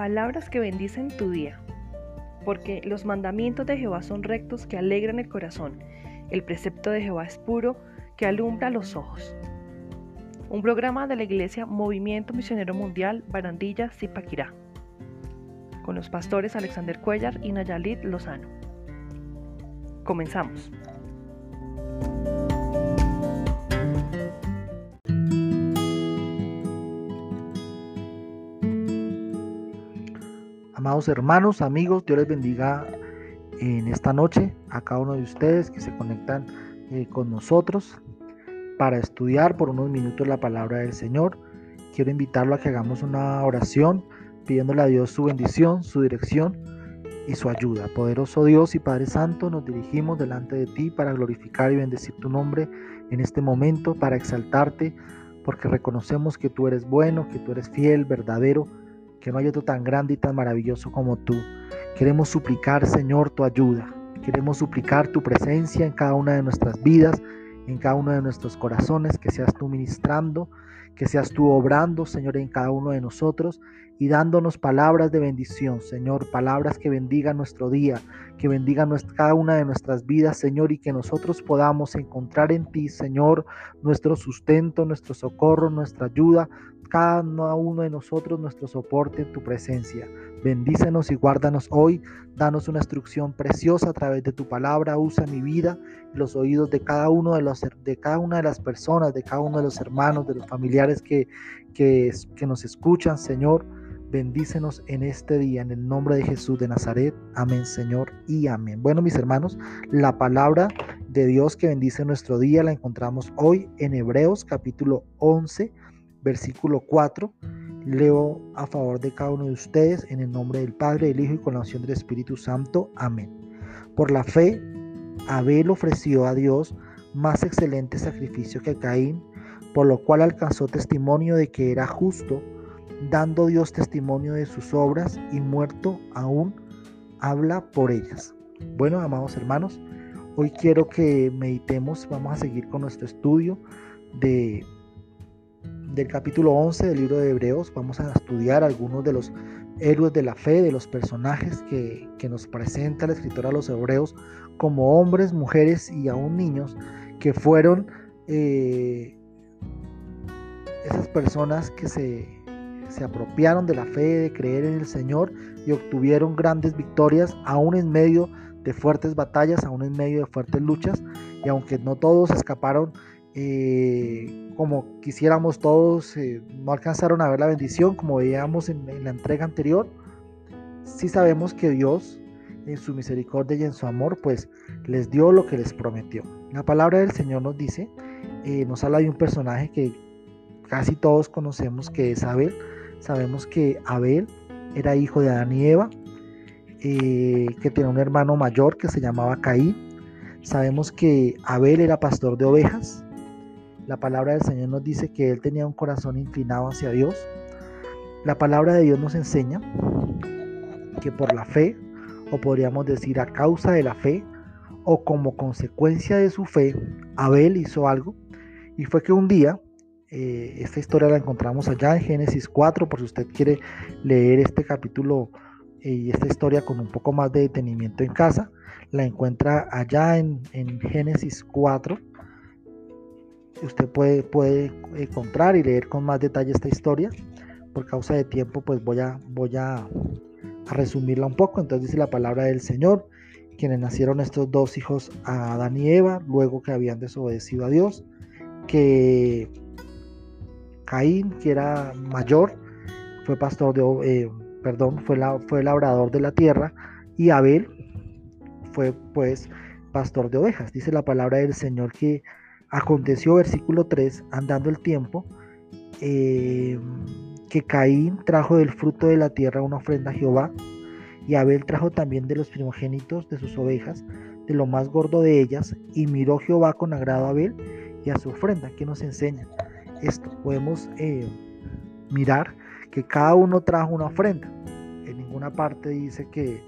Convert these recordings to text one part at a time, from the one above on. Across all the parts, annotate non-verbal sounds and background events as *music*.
Palabras que bendicen tu día. Porque los mandamientos de Jehová son rectos que alegran el corazón. El precepto de Jehová es puro que alumbra los ojos. Un programa de la Iglesia Movimiento Misionero Mundial Barandilla Zipaquirá. Con los pastores Alexander Cuellar y Nayalit Lozano. Comenzamos. Amados hermanos, amigos, Dios les bendiga en esta noche a cada uno de ustedes que se conectan eh, con nosotros para estudiar por unos minutos la palabra del Señor. Quiero invitarlo a que hagamos una oración pidiéndole a Dios su bendición, su dirección y su ayuda. Poderoso Dios y Padre Santo, nos dirigimos delante de ti para glorificar y bendecir tu nombre en este momento, para exaltarte, porque reconocemos que tú eres bueno, que tú eres fiel, verdadero que no hay otro tan grande y tan maravilloso como tú. Queremos suplicar, Señor, tu ayuda. Queremos suplicar tu presencia en cada una de nuestras vidas, en cada uno de nuestros corazones, que seas tú ministrando, que seas tú obrando, Señor, en cada uno de nosotros y dándonos palabras de bendición, Señor, palabras que bendigan nuestro día, que bendigan cada una de nuestras vidas, Señor, y que nosotros podamos encontrar en ti, Señor, nuestro sustento, nuestro socorro, nuestra ayuda, cada uno de nosotros nuestro soporte en tu presencia. Bendícenos y guárdanos hoy. Danos una instrucción preciosa a través de tu palabra. Usa mi vida y los oídos de cada uno de los de cada una de las personas, de cada uno de los hermanos, de los familiares que, que, que nos escuchan, Señor. Bendícenos en este día, en el nombre de Jesús de Nazaret. Amén, Señor, y amén. Bueno, mis hermanos, la palabra de Dios que bendice nuestro día la encontramos hoy en Hebreos capítulo 11, versículo 4. Leo a favor de cada uno de ustedes en el nombre del Padre, del Hijo y con la unción del Espíritu Santo. Amén. Por la fe, Abel ofreció a Dios más excelente sacrificio que Caín, por lo cual alcanzó testimonio de que era justo dando Dios testimonio de sus obras y muerto aún habla por ellas. Bueno, amados hermanos, hoy quiero que meditemos, vamos a seguir con nuestro estudio de del capítulo 11 del libro de Hebreos. Vamos a estudiar algunos de los héroes de la fe, de los personajes que, nos presenta el escritor a los hebreos como hombres, mujeres y aún niños que fueron eh, esas personas que se se apropiaron de la fe, de creer en el Señor y obtuvieron grandes victorias, aún en medio de fuertes batallas, aún en medio de fuertes luchas. Y aunque no todos escaparon eh, como quisiéramos todos, eh, no alcanzaron a ver la bendición como veíamos en, la entrega anterior, sí sabemos que Dios, en su misericordia y en su amor, pues les dio lo que les prometió. La palabra del Señor nos dice, eh, nos habla de un personaje que casi todos conocemos que es Abel, Sabemos que Abel era hijo de Adán y Eva, que tenía un hermano mayor que se llamaba Caín. Sabemos que Abel era pastor de ovejas. La palabra del Señor nos dice que él tenía un corazón inclinado hacia Dios. La palabra de Dios nos enseña que por la fe, o podríamos decir a causa de la fe, o como consecuencia de su fe, Abel hizo algo. Y fue que un día eh, esta historia la encontramos allá en Génesis 4, por si usted quiere leer este capítulo eh, y esta historia con un poco más de detenimiento en casa, la encuentra allá en, Génesis 4. Usted puede, puede encontrar y leer con más detalle esta historia. Por causa de tiempo, pues voy a, voy a, a resumirla un poco. Entonces dice la palabra del Señor, quienes nacieron estos dos hijos a Adán y Eva, luego que habían desobedecido a Dios, que Caín, que era mayor, fue pastor de, eh, perdón, fue, fue labrador de la tierra, y Abel fue pues pastor de ovejas. Dice la palabra del Señor que aconteció, versículo 3, andando el tiempo, eh, que Caín trajo del fruto de la tierra una ofrenda a Jehová, y Abel trajo también de los primogénitos de sus ovejas, de lo más gordo de ellas, y miró Jehová con agrado a Abel y a su ofrenda, que nos enseña esto. Podemos eh, mirar que cada uno trajo una ofrenda. En ninguna parte dice que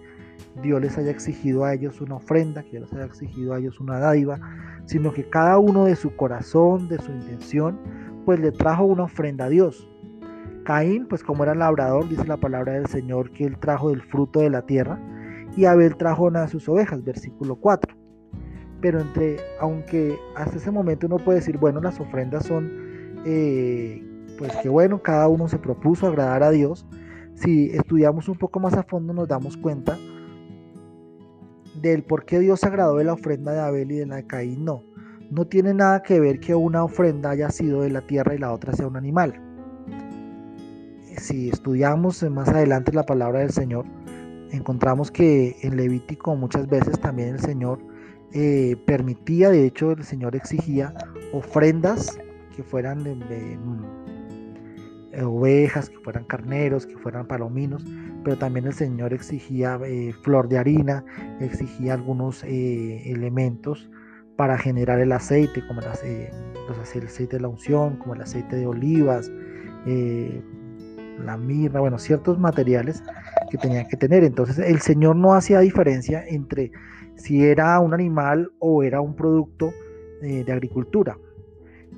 Dios les haya exigido a ellos una ofrenda, que Dios les haya exigido a ellos una dádiva, sino que cada uno de su corazón, de su intención, pues le trajo una ofrenda a Dios. Caín, pues como era labrador, dice la palabra del Señor que él trajo del fruto de la tierra y Abel trajo una de sus ovejas, versículo 4. Pero entre, aunque hasta ese momento uno puede decir, bueno, las ofrendas son, eh, pues que bueno, cada uno se propuso agradar a Dios. Si estudiamos un poco más a fondo nos damos cuenta del por qué Dios agradó de la ofrenda de Abel y de la de. No, no tiene nada que ver que una ofrenda haya sido de la tierra y la otra sea un animal. Si estudiamos más adelante la palabra del Señor, encontramos que en Levítico muchas veces también el Señor eh, permitía, de hecho el Señor exigía ofrendas que fueran mm, ovejas, que fueran carneros, que fueran palominos, pero también el Señor exigía eh, flor de harina, exigía algunos eh, elementos para generar el aceite, como el, aceite de la unción, como el aceite de olivas, la mirra, bueno, ciertos materiales que tenían que tener. Entonces el Señor no hacía diferencia entre si era un animal o era un producto eh, de agricultura.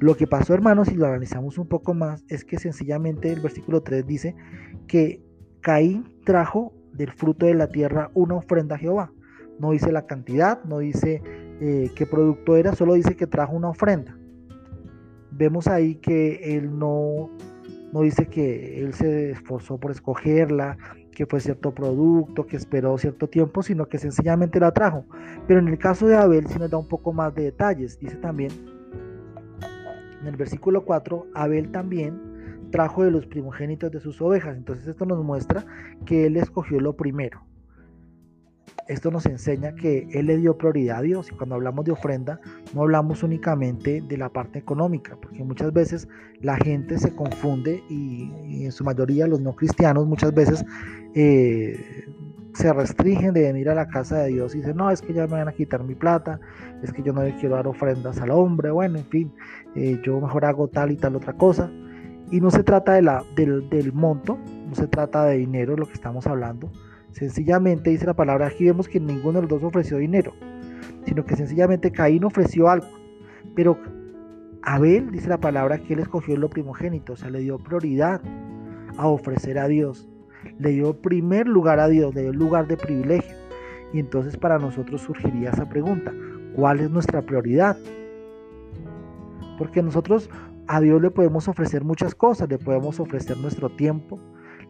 Lo que pasó, hermanos, si lo analizamos un poco más, es que sencillamente el versículo 3 dice que Caín trajo del fruto de la tierra una ofrenda a Jehová. No dice la cantidad, no dice eh, qué producto era, solo dice que trajo una ofrenda. Vemos ahí que él no no dice que él se esforzó por escogerla, que fue cierto producto, que esperó cierto tiempo, sino que sencillamente la trajo. Pero en el caso de Abel sí nos da un poco más de detalles. Dice también en el versículo 4, Abel también trajo de los primogénitos de sus ovejas. Entonces esto nos muestra que él escogió lo primero esto nos enseña que Él le dio prioridad a Dios y cuando hablamos de ofrenda no hablamos únicamente de la parte económica, porque muchas veces la gente se confunde y, en su mayoría los no cristianos muchas veces eh, se restringen de venir a la casa de Dios y dicen, no, es que ya me van a quitar mi plata, es que yo no le quiero dar ofrendas al hombre, bueno, en fin, eh, yo mejor hago tal y tal otra cosa. Y no se trata de la, del, del monto, no se trata de dinero lo que estamos hablando, Sencillamente dice la palabra, aquí vemos que ninguno de los dos ofreció dinero, sino que sencillamente Caín ofreció algo. Pero Abel dice la palabra que él escogió lo primogénito, o sea, le dio prioridad a ofrecer a Dios. Le dio primer lugar a Dios, le dio lugar de privilegio. Y entonces para nosotros surgiría esa pregunta, ¿cuál es nuestra prioridad? Porque nosotros a Dios le podemos ofrecer muchas cosas, le podemos ofrecer nuestro tiempo,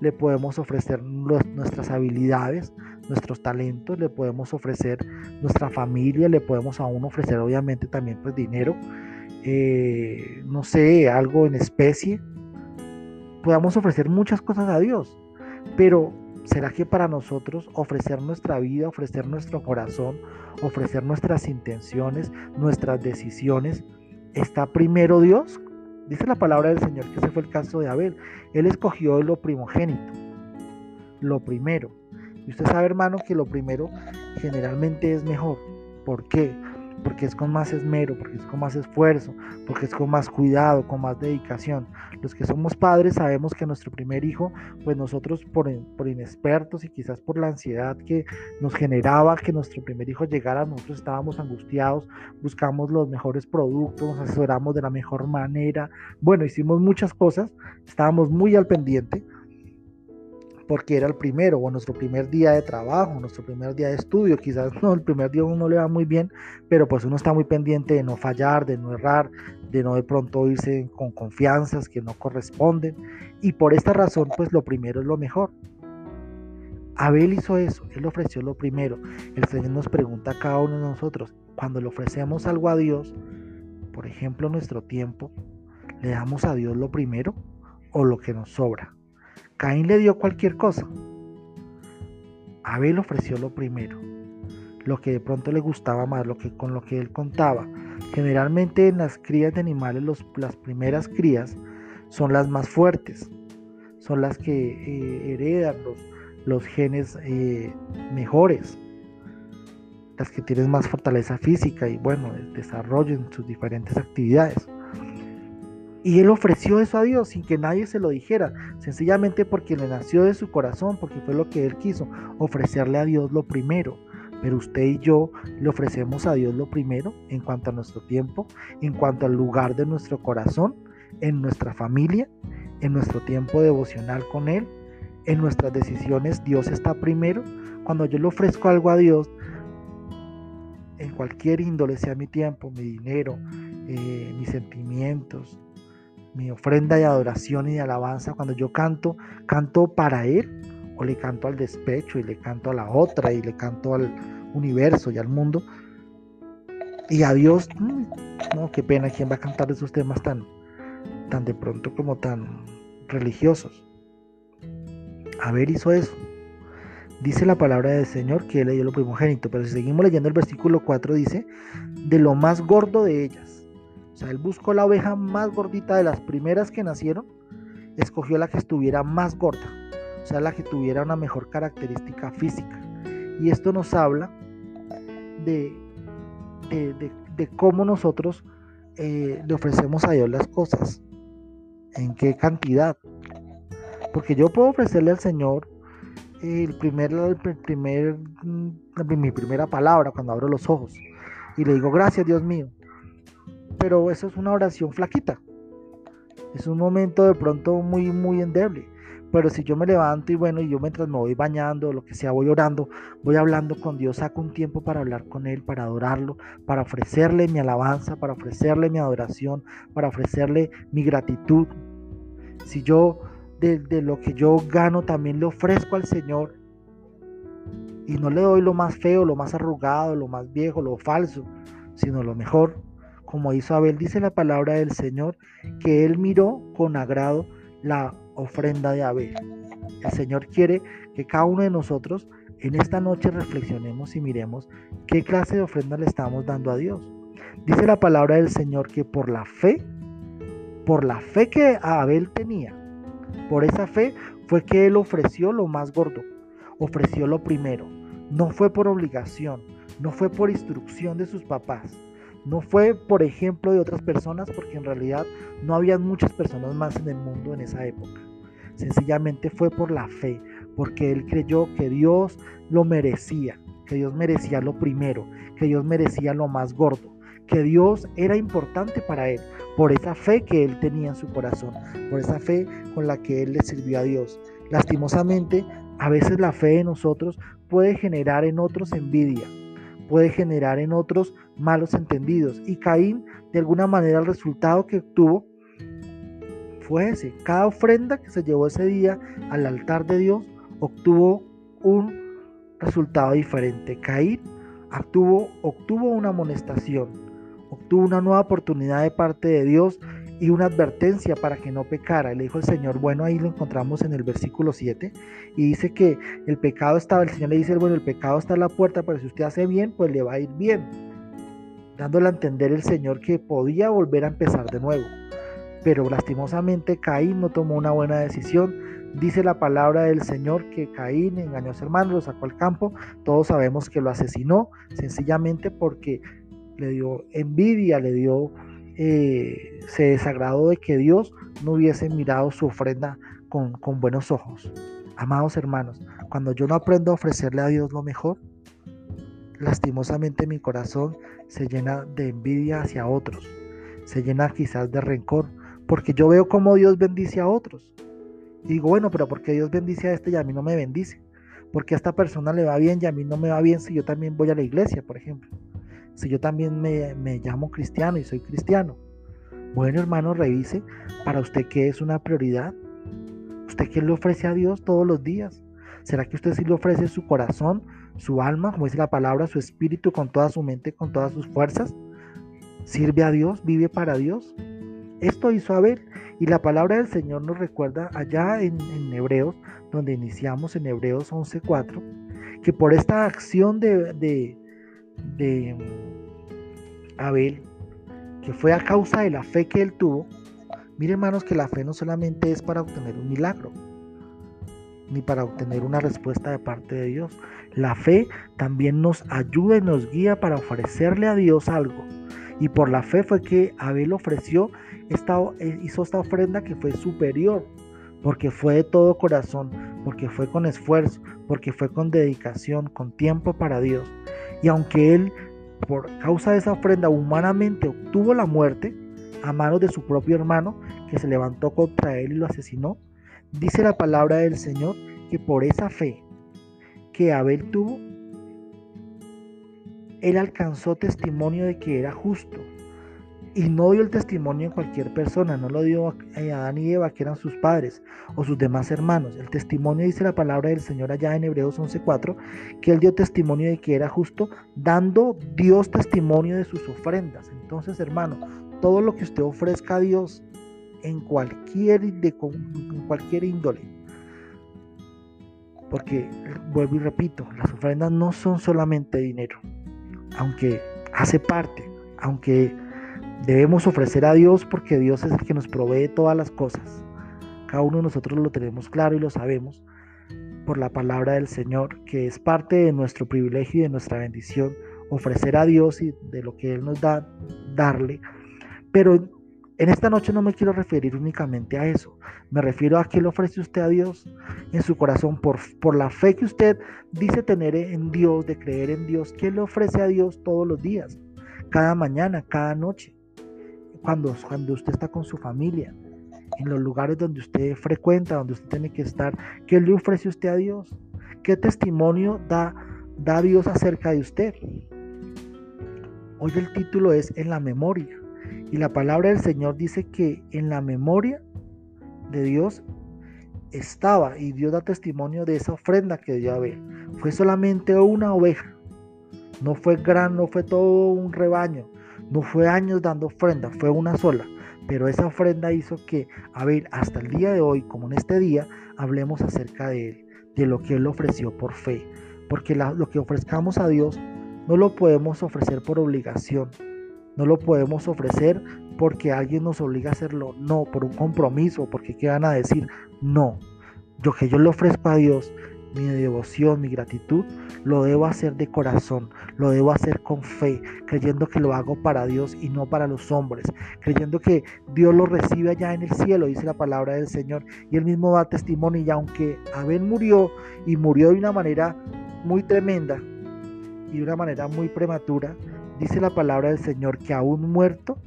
le podemos ofrecer nuestras habilidades, nuestros talentos, le podemos ofrecer nuestra familia, le podemos aún ofrecer obviamente también pues dinero, eh, no sé, algo en especie. Podemos ofrecer muchas cosas a Dios, pero ¿será que para nosotros ofrecer nuestra vida, ofrecer nuestro corazón, ofrecer nuestras intenciones, nuestras decisiones, está primero Dios? Dice la palabra del Señor que ese fue el caso de Abel. Él escogió lo primogénito, lo primero. Y usted sabe, hermano, que lo primero generalmente es mejor. ¿Por qué? Porque es con más esmero, porque es con más esfuerzo, porque es con más cuidado, con más dedicación. Los que somos padres sabemos que nuestro primer hijo, pues nosotros por, por inexpertos y quizás por la ansiedad que nos generaba que nuestro primer hijo llegara, nosotros estábamos angustiados, buscamos los mejores productos, nos asesoramos de la mejor manera, bueno, hicimos muchas cosas, estábamos muy al pendiente porque era el primero o nuestro primer día de trabajo, nuestro primer día de estudio, quizás *laughs* no, el primer día uno le va muy bien, pero pues uno está muy pendiente de no fallar, de no errar, de no de pronto irse con confianzas que no corresponden y por esta razón pues lo primero es lo mejor. Abel hizo eso, él ofreció lo primero. El Señor nos pregunta a cada uno de nosotros, cuando le ofrecemos algo a Dios, por ejemplo nuestro tiempo, ¿le damos a Dios lo primero o lo que nos sobra? Caín le dio cualquier cosa. Abel ofreció lo primero, lo que de pronto le gustaba más, lo que, con lo que él contaba. Generalmente en las crías de animales las primeras crías son las más fuertes, son las que eh, heredan los, los genes eh, mejores, las que tienen más fortaleza física y bueno, desarrollo en sus diferentes actividades. Y él ofreció eso a Dios sin que nadie se lo dijera, sencillamente porque le nació de su corazón, porque fue lo que él quiso, ofrecerle a Dios lo primero. Pero usted y yo le ofrecemos a Dios lo primero en cuanto a nuestro tiempo, en cuanto al lugar de nuestro corazón, en nuestra familia, en nuestro tiempo devocional con Él, en nuestras decisiones, Dios está primero. Cuando yo le ofrezco algo a Dios, en cualquier índole, sea mi tiempo, mi dinero, eh, mis sentimientos, mi ofrenda de adoración y de alabanza, cuando yo canto, canto para Él o le canto al despecho y le canto a la otra y le canto al universo y al mundo. Y a Dios, mm, no, qué pena, ¿quién va a cantar esos temas tan, tan de pronto como tan religiosos? A ver, hizo eso. Dice la palabra del Señor que él leyó lo primogénito, pero si seguimos leyendo el versículo 4 dice, de lo más gordo de ellas. O sea, él buscó la oveja más gordita de las primeras que nacieron, escogió la que estuviera más gorda, o sea, la que tuviera una mejor característica física. Y esto nos habla de, de, cómo nosotros eh, le ofrecemos a Dios las cosas, en qué cantidad. Porque yo puedo ofrecerle al Señor el primer, el primer, mm, mi primera palabra cuando abro los ojos y le digo gracias Dios mío. Pero eso es una oración flaquita. Es un momento de pronto muy, muy endeble. Pero si yo me levanto y bueno, y yo mientras me voy bañando, lo que sea, voy orando, voy hablando con Dios, saco un tiempo para hablar con Él, para adorarlo, para ofrecerle mi alabanza, para ofrecerle mi adoración, para ofrecerle mi gratitud. Si yo de, de lo que yo gano también le ofrezco al Señor y no le doy lo más feo, lo más arrugado, lo más viejo, lo falso, sino lo mejor, como hizo Abel, dice la palabra del Señor, que Él miró con agrado la ofrenda de Abel. El Señor quiere que cada uno de nosotros en esta noche reflexionemos y miremos qué clase de ofrenda le estamos dando a Dios. Dice la palabra del Señor que por la fe, por la fe que Abel tenía, por esa fe fue que él ofreció lo más gordo, ofreció lo primero. No fue por obligación, no fue por instrucción de sus papás, no fue por ejemplo de otras personas, porque en realidad no había muchas personas más en el mundo en esa época. Sencillamente fue por la fe, porque él creyó que Dios lo merecía, que Dios merecía lo primero, que Dios merecía lo más gordo, que Dios era importante para él, por esa fe que él tenía en su corazón, por esa fe con la que él le sirvió a Dios. Lastimosamente, a veces la fe de nosotros puede generar en otros envidia, puede generar en otros malos entendidos. Y Caín, de alguna manera, el resultado que obtuvo fue ese. Cada ofrenda que se llevó ese día al altar de Dios obtuvo un resultado diferente. Caín obtuvo, obtuvo una amonestación, obtuvo una nueva oportunidad de parte de Dios y una advertencia para que no pecara. Le dijo el Señor, bueno, ahí lo encontramos en el versículo 7, y dice que el pecado estaba, el Señor le dice, bueno, el pecado está en la puerta, pero si usted hace bien, pues le va a ir bien. Dándole a entender el Señor que podía volver a empezar de nuevo. Pero lastimosamente Caín no tomó una buena decisión. Dice la palabra del Señor que Caín engañó a su hermano, lo sacó al campo. Todos sabemos que lo asesinó sencillamente porque le dio envidia, le dio eh, se desagradó de que Dios no hubiese mirado su ofrenda con, con buenos ojos. Amados hermanos, cuando yo no aprendo a ofrecerle a Dios lo mejor, lastimosamente mi corazón se llena de envidia hacia otros, se llena quizás de rencor, porque yo veo cómo Dios bendice a otros. Y digo, bueno, pero ¿por qué Dios bendice a este y a mí no me bendice? Porque a esta persona le va bien y a mí no me va bien si yo también voy a la iglesia, por ejemplo si yo también me, llamo cristiano y soy cristiano? Bueno, hermano, revise para usted qué es una prioridad. ¿Usted qué le ofrece a Dios todos los días? ¿Será que usted sí le ofrece su corazón, su alma, como dice la palabra, su espíritu con toda su mente, con todas sus fuerzas? ¿Sirve a Dios? ¿Vive para Dios? Esto hizo Abel y la palabra del Señor nos recuerda allá en, Hebreos, donde iniciamos en Hebreos 11.4, que por esta acción de, de Abel, que fue a causa de la fe que él tuvo, mire hermanos que la fe no solamente es para obtener un milagro, ni para obtener una respuesta de parte de Dios. La fe también nos ayuda y nos guía para ofrecerle a Dios algo. Y por la fe fue que Abel ofreció esta, hizo esta ofrenda que fue superior, porque fue de todo corazón, porque fue con esfuerzo, porque fue con dedicación, con tiempo para Dios. Y aunque él, por causa de esa ofrenda, humanamente obtuvo la muerte, a manos de su propio hermano que se levantó contra él y lo asesinó? Dice la palabra del Señor que por esa fe que Abel tuvo, él alcanzó testimonio de que era justo. Y no dio el testimonio en cualquier persona, no lo dio a Adán y Eva, que eran sus padres o sus demás hermanos. El testimonio dice la palabra del Señor allá en Hebreos 11:4, que él dio testimonio de que era justo, dando Dios testimonio de sus ofrendas. Entonces, hermano, todo lo que usted ofrezca a Dios en cualquier, de, en cualquier índole, porque vuelvo y repito, las ofrendas no son solamente dinero, aunque hace parte, aunque debemos ofrecer a Dios porque Dios es el que nos provee todas las cosas. Cada uno de nosotros lo tenemos claro y lo sabemos por la palabra del Señor, que es parte de nuestro privilegio y de nuestra bendición, ofrecer a Dios y de lo que Él nos da, darle. Pero en esta noche no me quiero referir únicamente a eso. Me refiero a qué le ofrece usted a Dios en su corazón por, por la fe que usted dice tener en Dios, de creer en Dios. ¿Qué le ofrece a Dios todos los días? Cada mañana, cada noche. Cuando, cuando usted está con su familia, en los lugares donde usted frecuenta, donde usted tiene que estar. ¿Qué le ofrece usted a Dios? ¿Qué testimonio da, da Dios acerca de usted? Hoy el título es En la memoria. Y la palabra del Señor dice que en la memoria de Dios estaba y Dios da testimonio de esa ofrenda que dio Abel. Fue solamente una oveja. No fue gran, no fue todo un rebaño. No fue años dando ofrenda, fue una sola. Pero esa ofrenda hizo que Abel hasta el día de hoy, como en este día, hablemos acerca de él, de lo que él ofreció por fe. Porque lo que ofrezcamos a Dios no lo podemos ofrecer por obligación, no lo podemos ofrecer porque alguien nos obliga a hacerlo. No, por un compromiso, porque ¿qué van a decir? No. Yo que yo le ofrezco a Dios mi devoción, mi gratitud, lo debo hacer de corazón, lo debo hacer con fe, creyendo que lo hago para Dios y no para los hombres, creyendo que Dios lo recibe allá en el cielo, dice la palabra del Señor, y él mismo da testimonio, y aunque Abel murió y murió de una manera muy tremenda y de una manera muy prematura, Dice la palabra del Señor que aún muerto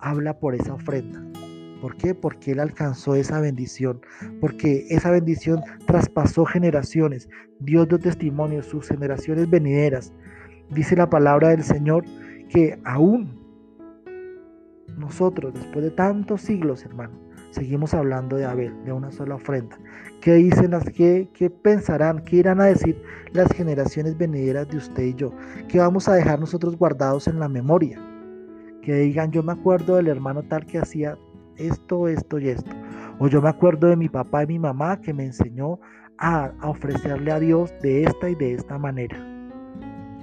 habla por esa ofrenda. ¿Por qué? Porque Él alcanzó esa bendición, porque esa bendición traspasó generaciones, Dios dio testimonio, sus generaciones venideras. Dice la palabra del Señor que aún nosotros, después de tantos siglos, hermano, seguimos hablando de Abel, de una sola ofrenda. ¿Qué dicen las que, qué pensarán, qué irán a decir las generaciones venideras de usted y yo? ¿Qué vamos a dejar nosotros guardados en la memoria? Que digan, yo me acuerdo del hermano tal que hacía esto, esto y esto. O yo me acuerdo de mi papá y mi mamá que me enseñó a, ofrecerle a Dios de esta y de esta manera.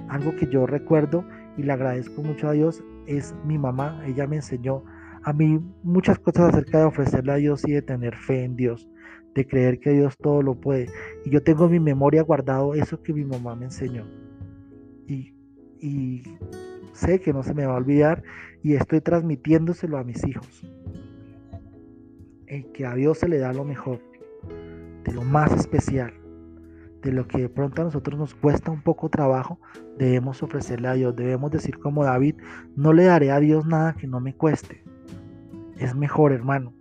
Algo que yo recuerdo y le agradezco mucho a Dios es mi mamá. Ella me enseñó a mí muchas cosas acerca de ofrecerle a Dios y de tener fe en Dios, de creer que Dios todo lo puede. Y yo tengo en mi memoria guardado eso que mi mamá me enseñó. Y sé que no se me va a olvidar y estoy transmitiéndoselo a mis hijos. En que a Dios se le da lo mejor, de lo más especial, de lo que de pronto a nosotros nos cuesta un poco trabajo, debemos ofrecerle a Dios. Debemos decir como David, no le daré a Dios nada que no me cueste es mejor, hermano.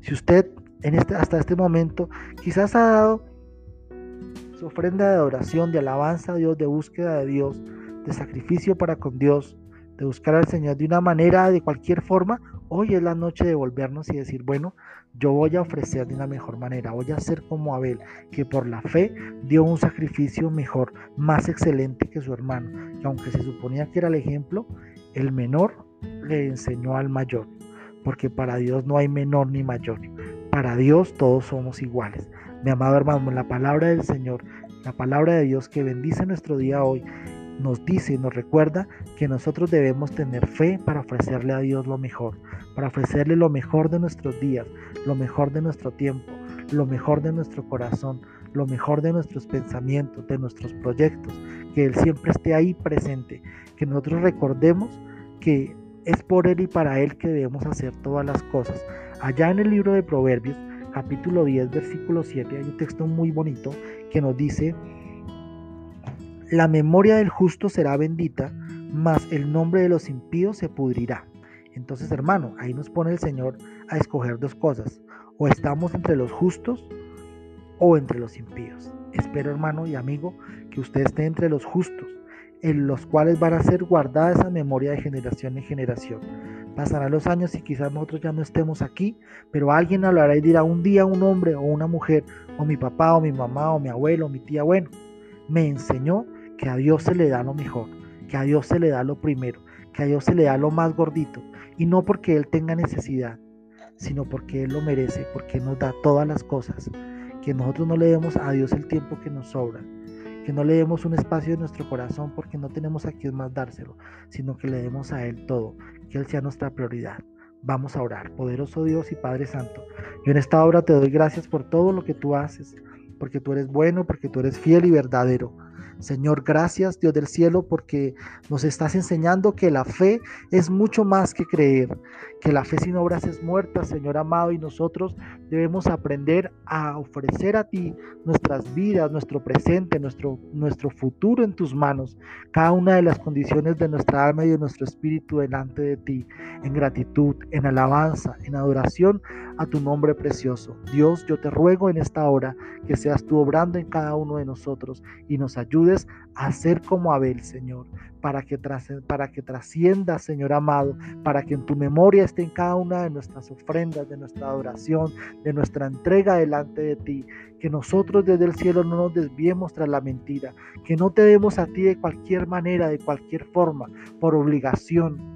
Si usted en este, hasta este momento quizás ha dado su ofrenda de adoración, de alabanza a Dios, de búsqueda de Dios, de sacrificio para con Dios, de buscar al Señor de una manera, de cualquier forma, hoy es la noche de volvernos y decir, bueno, yo voy a ofrecer de una mejor manera, voy a ser como Abel, que por la fe dio un sacrificio mejor, más excelente que su hermano, que aunque se suponía que era el ejemplo, el menor le enseñó al mayor porque para Dios no hay menor ni mayor. Para Dios todos somos iguales. Mi amado hermano, la palabra del Señor, la palabra de Dios que bendice nuestro día hoy, nos dice y nos recuerda que nosotros debemos tener fe para ofrecerle a Dios lo mejor, para ofrecerle lo mejor de nuestros días, lo mejor de nuestro tiempo, lo mejor de nuestro corazón, lo mejor de nuestros pensamientos, de nuestros proyectos, que Él siempre esté ahí presente, que nosotros recordemos que es por Él y para Él que debemos hacer todas las cosas. Allá en el libro de Proverbios, capítulo 10, versículo 7, hay un texto muy bonito que nos dice, la memoria del justo será bendita, mas el nombre de los impíos se pudrirá. Entonces, hermano, ahí nos pone el Señor a escoger dos cosas. O estamos entre los justos o entre los impíos. Espero, hermano y amigo, que usted esté entre los justos, en los cuales van a ser guardada esa memoria de generación en generación. Pasarán los años y quizás nosotros ya no estemos aquí, pero alguien hablará y dirá un día un hombre o una mujer, o mi papá o mi mamá o mi abuelo o mi tía, bueno, me enseñó que a Dios se le da lo mejor, que a Dios se le da lo primero, que a Dios se le da lo más gordito, y no porque Él tenga necesidad, sino porque Él lo merece, porque nos da todas las cosas, que nosotros no le demos a Dios el tiempo que nos sobra, que no le demos un espacio en nuestro corazón porque no tenemos a quien más dárselo, sino que le demos a Él todo, que Él sea nuestra prioridad. Vamos a orar, poderoso Dios y Padre Santo. Yo en esta hora te doy gracias por todo lo que tú haces, porque tú eres bueno, porque tú eres fiel y verdadero. Señor, gracias Dios del cielo porque nos estás enseñando que la fe es mucho más que creer, que la fe sin obras es muerta, Señor amado, y nosotros debemos aprender a ofrecer a ti nuestras vidas, nuestro presente, nuestro, nuestro futuro en tus manos, cada una de las condiciones de nuestra alma y de nuestro espíritu delante de ti, en gratitud, en alabanza, en adoración a tu nombre precioso. Dios, yo te ruego en esta hora que seas tú obrando en cada uno de nosotros y nos ayudes a ser como Abel, Señor, para que, para que trascienda, Señor amado, para que en tu memoria esté en cada una de nuestras ofrendas, de nuestra adoración, de nuestra entrega delante de ti, que nosotros desde el cielo no nos desviemos tras la mentira, que no te demos a ti de cualquier manera, de cualquier forma, por obligación,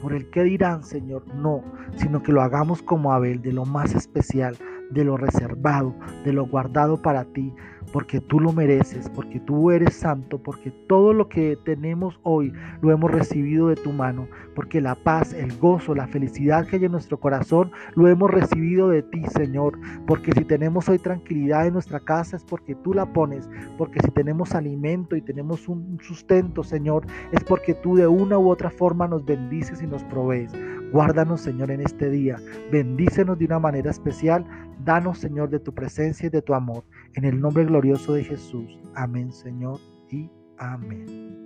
por el que dirán, Señor, no, sino que lo hagamos como Abel, de lo más especial, de lo reservado, de lo guardado para ti, porque tú lo mereces, porque tú eres santo, porque todo lo que tenemos hoy lo hemos recibido de tu mano, porque la paz, el gozo, la felicidad que hay en nuestro corazón lo hemos recibido de ti, Señor, porque si tenemos hoy tranquilidad en nuestra casa es porque tú la pones, porque si tenemos alimento y tenemos un sustento, Señor, es porque tú de una u otra forma nos bendices y nos provees. Guárdanos, Señor, en este día. Bendícenos de una manera especial. Danos, Señor, de tu presencia y de tu amor. En el nombre glorioso de Jesús. Amén, Señor, y amén.